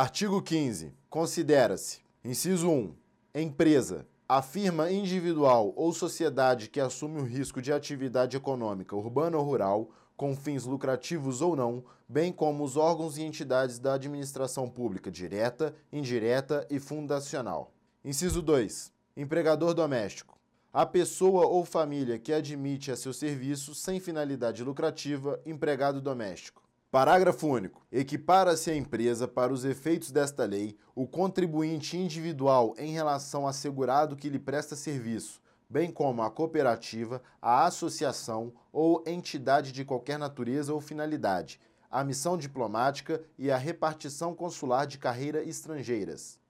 Artigo 15. Considera-se: inciso 1. Empresa. A firma individual ou sociedade que assume o risco de atividade econômica urbana ou rural, com fins lucrativos ou não, bem como os órgãos e entidades da administração pública direta, indireta e fundacional. Inciso 2. Empregador doméstico. A pessoa ou família que admite a seu serviço sem finalidade lucrativa empregado doméstico. Parágrafo único. Equipara-se a empresa para os efeitos desta lei o contribuinte individual em relação ao segurado que lhe presta serviço, bem como a cooperativa, a associação ou entidade de qualquer natureza ou finalidade, a missão diplomática e a repartição consular de carreira estrangeiras.